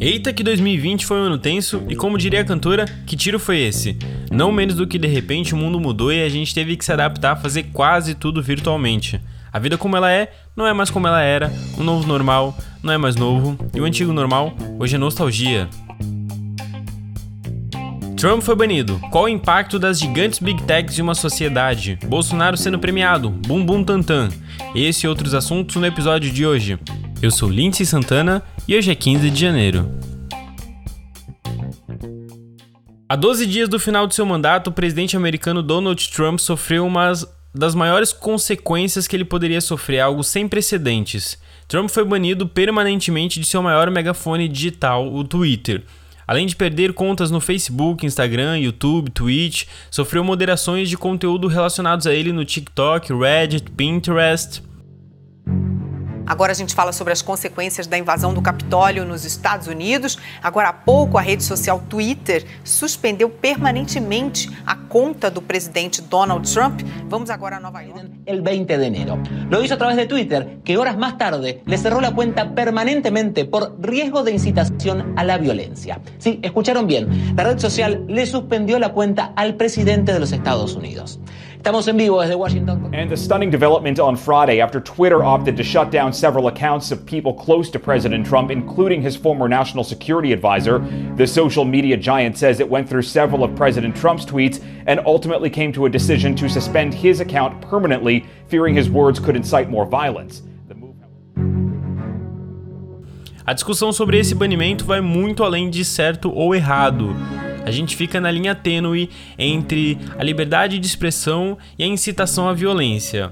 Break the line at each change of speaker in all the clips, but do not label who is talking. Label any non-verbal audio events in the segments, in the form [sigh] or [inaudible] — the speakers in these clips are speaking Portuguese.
Eita que 2020 foi um ano tenso e como diria a cantora, que tiro foi esse? Não menos do que de repente o mundo mudou e a gente teve que se adaptar a fazer quase tudo virtualmente. A vida como ela é, não é mais como ela era, o novo normal não é mais novo e o antigo normal hoje é nostalgia. Trump foi banido. Qual o impacto das gigantes big techs em uma sociedade? Bolsonaro sendo premiado. Bum bum tantan. Esse e outros assuntos no episódio de hoje. Eu sou Lindsay Santana e hoje é 15 de janeiro. A 12 dias do final de seu mandato, o presidente americano Donald Trump sofreu uma das maiores consequências que ele poderia sofrer, algo sem precedentes. Trump foi banido permanentemente de seu maior megafone digital, o Twitter. Além de perder contas no Facebook, Instagram, YouTube, Twitch, sofreu moderações de conteúdo relacionados a ele no TikTok, Reddit, Pinterest.
Agora a gente fala sobre as consequências da invasão do Capitólio nos Estados Unidos. Agora há pouco, a rede social Twitter suspendeu permanentemente a conta do presidente Donald Trump. Vamos agora a Nova York.
El 20 de enero. Lo hizo a través de Twitter, que horas más tarde le cerró la cuenta permanentemente por riesgo de incitación a la violencia. Sí, escucharon bien. La red social le suspendió la cuenta al presidente de los Estados Unidos. Estamos en vivo desde Washington.
And a stunning development on Friday after Twitter opted to shut down several accounts of people close to President Trump, including his former national security advisor. The social media giant says it went through several of President Trump's tweets and ultimately came to a decision to suspend his account permanently, fearing his words could incite more violence.
A discussão sobre esse banimento vai muito além de certo ou errado. A gente fica na linha tênue entre a liberdade de expressão e a incitação à violência.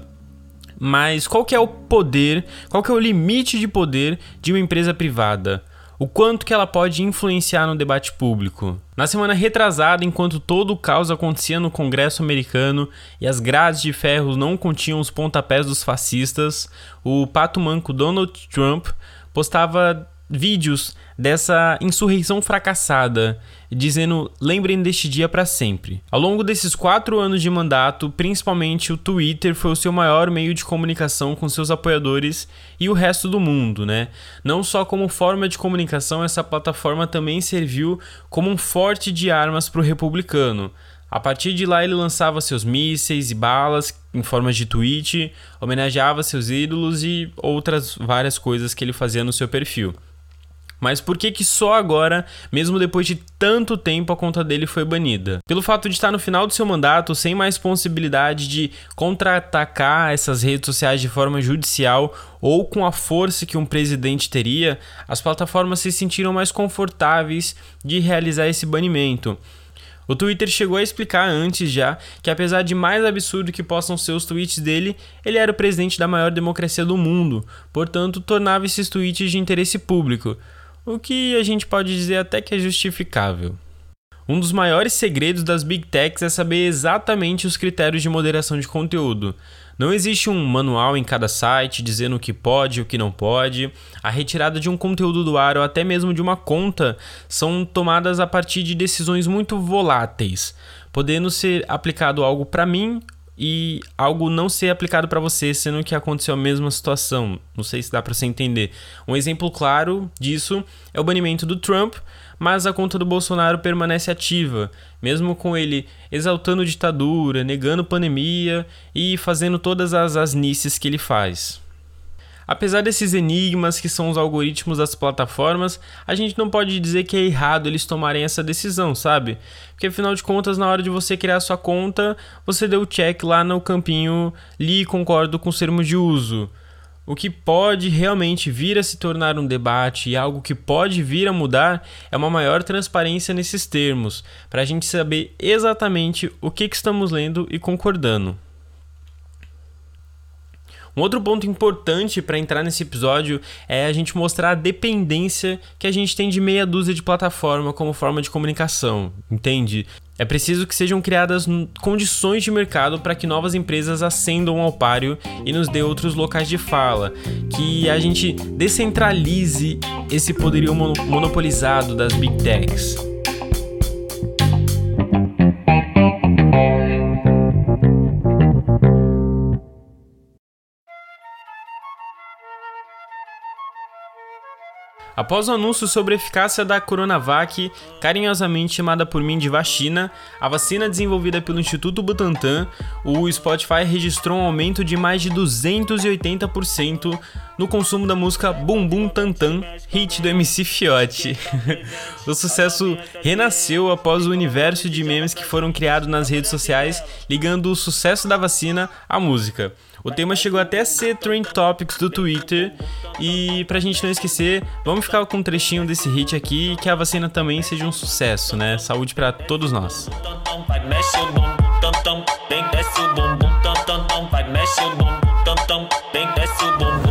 Mas qual que é o poder, qual que é o limite de poder de uma empresa privada? O quanto que ela pode influenciar no debate público? Na semana retrasada, enquanto todo o caos acontecia no Congresso americano e as grades de ferro não continham os pontapés dos fascistas, o pato manco Donald Trump postava vídeos dessa insurreição fracassada, dizendo lembrem deste dia para sempre. Ao longo desses quatro anos de mandato, principalmente o Twitter foi o seu maior meio de comunicação com seus apoiadores e o resto do mundo, né? Não só como forma de comunicação, essa plataforma também serviu como um forte de armas para o republicano. A partir de lá, ele lançava seus mísseis e balas em forma de tweet, homenageava seus ídolos e outras várias coisas que ele fazia no seu perfil. Mas por que que só agora, mesmo depois de tanto tempo, a conta dele foi banida? Pelo fato de estar no final do seu mandato, sem mais possibilidade de contra-atacar essas redes sociais de forma judicial ou com a força que um presidente teria, as plataformas se sentiram mais confortáveis de realizar esse banimento. O Twitter chegou a explicar antes já que, apesar de mais absurdo que possam ser os tweets dele, ele era o presidente da maior democracia do mundo, portanto, tornava esses tweets de interesse público o que a gente pode dizer até que é justificável. Um dos maiores segredos das Big Techs é saber exatamente os critérios de moderação de conteúdo. Não existe um manual em cada site dizendo o que pode e o que não pode. A retirada de um conteúdo do ar ou até mesmo de uma conta são tomadas a partir de decisões muito voláteis, podendo ser aplicado algo para mim e algo não ser aplicado para você, sendo que aconteceu a mesma situação. Não sei se dá para você entender. Um exemplo claro disso é o banimento do Trump, mas a conta do Bolsonaro permanece ativa, mesmo com ele exaltando ditadura, negando pandemia e fazendo todas as asnices que ele faz. Apesar desses enigmas que são os algoritmos das plataformas, a gente não pode dizer que é errado eles tomarem essa decisão, sabe? Porque afinal de contas, na hora de você criar sua conta, você deu o check lá no campinho li concordo com os termos de uso. O que pode realmente vir a se tornar um debate e algo que pode vir a mudar é uma maior transparência nesses termos, para a gente saber exatamente o que, que estamos lendo e concordando. Um outro ponto importante para entrar nesse episódio é a gente mostrar a dependência que a gente tem de meia dúzia de plataforma como forma de comunicação, entende? É preciso que sejam criadas condições de mercado para que novas empresas ascendam ao páreo e nos dê outros locais de fala, que a gente descentralize esse poderio monopolizado das big techs. Após o anúncio sobre a eficácia da Coronavac, carinhosamente chamada por mim de vacina, a vacina desenvolvida pelo Instituto Butantan, o Spotify registrou um aumento de mais de 280% no consumo da música Bum Bum Tantan, hit do MC Fiote. [laughs] o sucesso renasceu após o universo de memes que foram criados nas redes sociais, ligando o sucesso da vacina à música. O tema chegou até a ser Trend Topics do Twitter. E pra gente não esquecer, vamos ficar com um trechinho desse hit aqui e que a vacina também seja um sucesso, né? Saúde para todos nós. O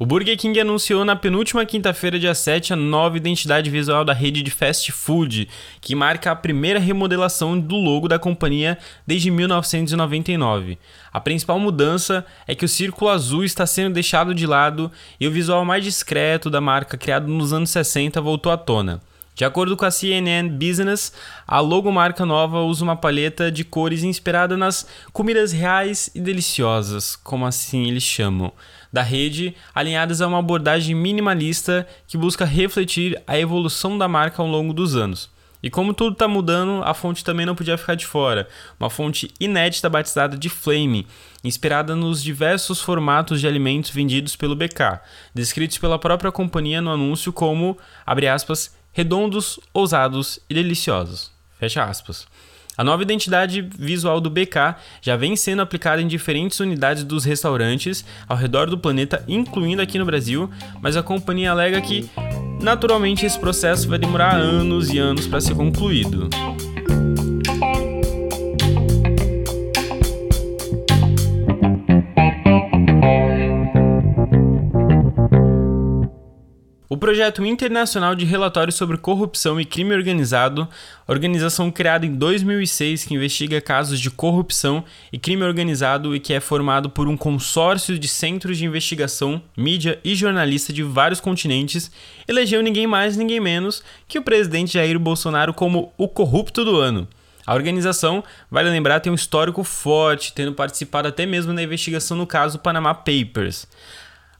Burger King anunciou na penúltima quinta-feira, dia 7, a nova identidade visual da rede de fast food, que marca a primeira remodelação do logo da companhia desde 1999. A principal mudança é que o círculo azul está sendo deixado de lado e o visual mais discreto da marca, criado nos anos 60, voltou à tona. De acordo com a CNN Business, a logomarca nova usa uma paleta de cores inspirada nas comidas reais e deliciosas, como assim eles chamam, da rede, alinhadas a uma abordagem minimalista que busca refletir a evolução da marca ao longo dos anos. E como tudo está mudando, a fonte também não podia ficar de fora. Uma fonte inédita batizada de Flame, inspirada nos diversos formatos de alimentos vendidos pelo BK, descritos pela própria companhia no anúncio como, abre aspas, redondos, ousados e deliciosos. Fecha aspas. A nova identidade visual do BK já vem sendo aplicada em diferentes unidades dos restaurantes ao redor do planeta, incluindo aqui no Brasil, mas a companhia alega que, naturalmente, esse processo vai demorar anos e anos para ser concluído. Projeto internacional de relatórios sobre corrupção e crime organizado, organização criada em 2006 que investiga casos de corrupção e crime organizado e que é formado por um consórcio de centros de investigação, mídia e jornalistas de vários continentes, elegeu ninguém mais ninguém menos que o presidente Jair Bolsonaro como o corrupto do ano. A organização, vale lembrar, tem um histórico forte, tendo participado até mesmo na investigação no caso Panama Papers.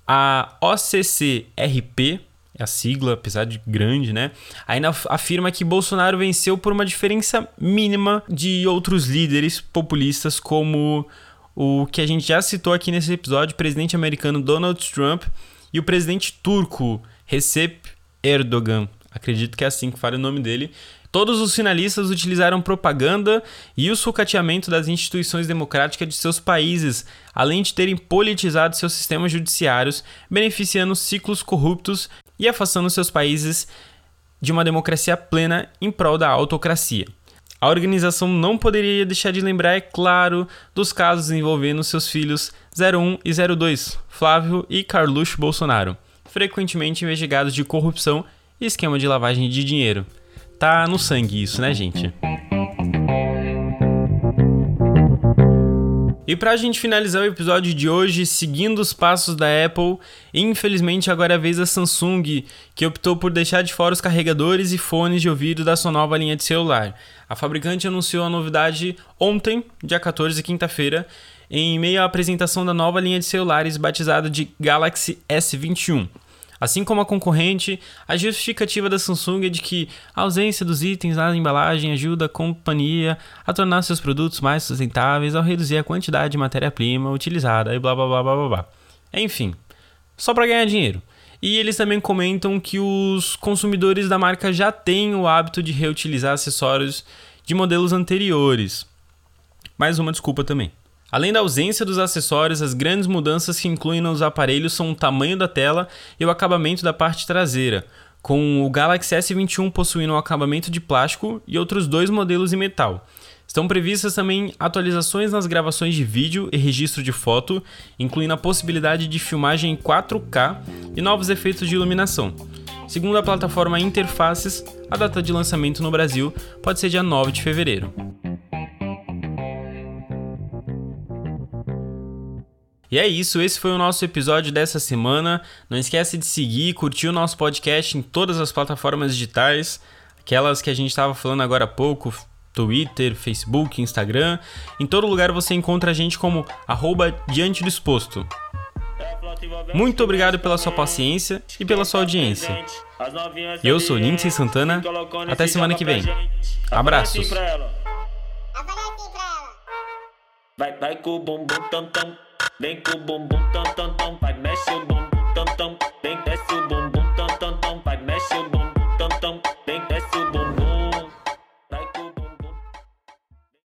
A OCCRP a sigla, apesar de grande, né? Ainda afirma que Bolsonaro venceu por uma diferença mínima de outros líderes populistas, como o que a gente já citou aqui nesse episódio, o presidente americano Donald Trump e o presidente turco Recep Erdogan. Acredito que é assim que fala o nome dele. Todos os finalistas utilizaram propaganda e o sucateamento das instituições democráticas de seus países, além de terem politizado seus sistemas judiciários, beneficiando ciclos corruptos e afastando seus países de uma democracia plena em prol da autocracia. A organização não poderia deixar de lembrar, é claro, dos casos envolvendo seus filhos 01 e 02, Flávio e Carluxo Bolsonaro, frequentemente investigados de corrupção e esquema de lavagem de dinheiro. Tá no sangue isso, né, gente? E para a gente finalizar o episódio de hoje, seguindo os passos da Apple, infelizmente agora é a vez da Samsung, que optou por deixar de fora os carregadores e fones de ouvido da sua nova linha de celular. A fabricante anunciou a novidade ontem, dia 14, quinta-feira, em meio à apresentação da nova linha de celulares batizada de Galaxy S21. Assim como a concorrente, a justificativa da Samsung é de que a ausência dos itens na embalagem ajuda a companhia a tornar seus produtos mais sustentáveis ao reduzir a quantidade de matéria-prima utilizada e blá blá blá blá blá. Enfim, só para ganhar dinheiro. E eles também comentam que os consumidores da marca já têm o hábito de reutilizar acessórios de modelos anteriores. Mais uma desculpa também. Além da ausência dos acessórios, as grandes mudanças que incluem nos aparelhos são o tamanho da tela e o acabamento da parte traseira, com o Galaxy S21 possuindo um acabamento de plástico e outros dois modelos em metal. Estão previstas também atualizações nas gravações de vídeo e registro de foto, incluindo a possibilidade de filmagem em 4K e novos efeitos de iluminação. Segundo a plataforma Interfaces, a data de lançamento no Brasil pode ser dia 9 de fevereiro. E é isso, esse foi o nosso episódio dessa semana. Não esquece de seguir e curtir o nosso podcast em todas as plataformas digitais, aquelas que a gente estava falando agora há pouco,
Twitter, Facebook, Instagram. Em todo lugar você encontra a gente como arroba Diante do Exposto. Muito obrigado pela sua paciência e pela sua audiência. Eu sou Lindsay Santana. Até semana que vem. Abraços. Vai, vai com o bumbum tam tam, vem com o bumbum tam tam tam, vai mexe o bumbum tam tam, vem desce o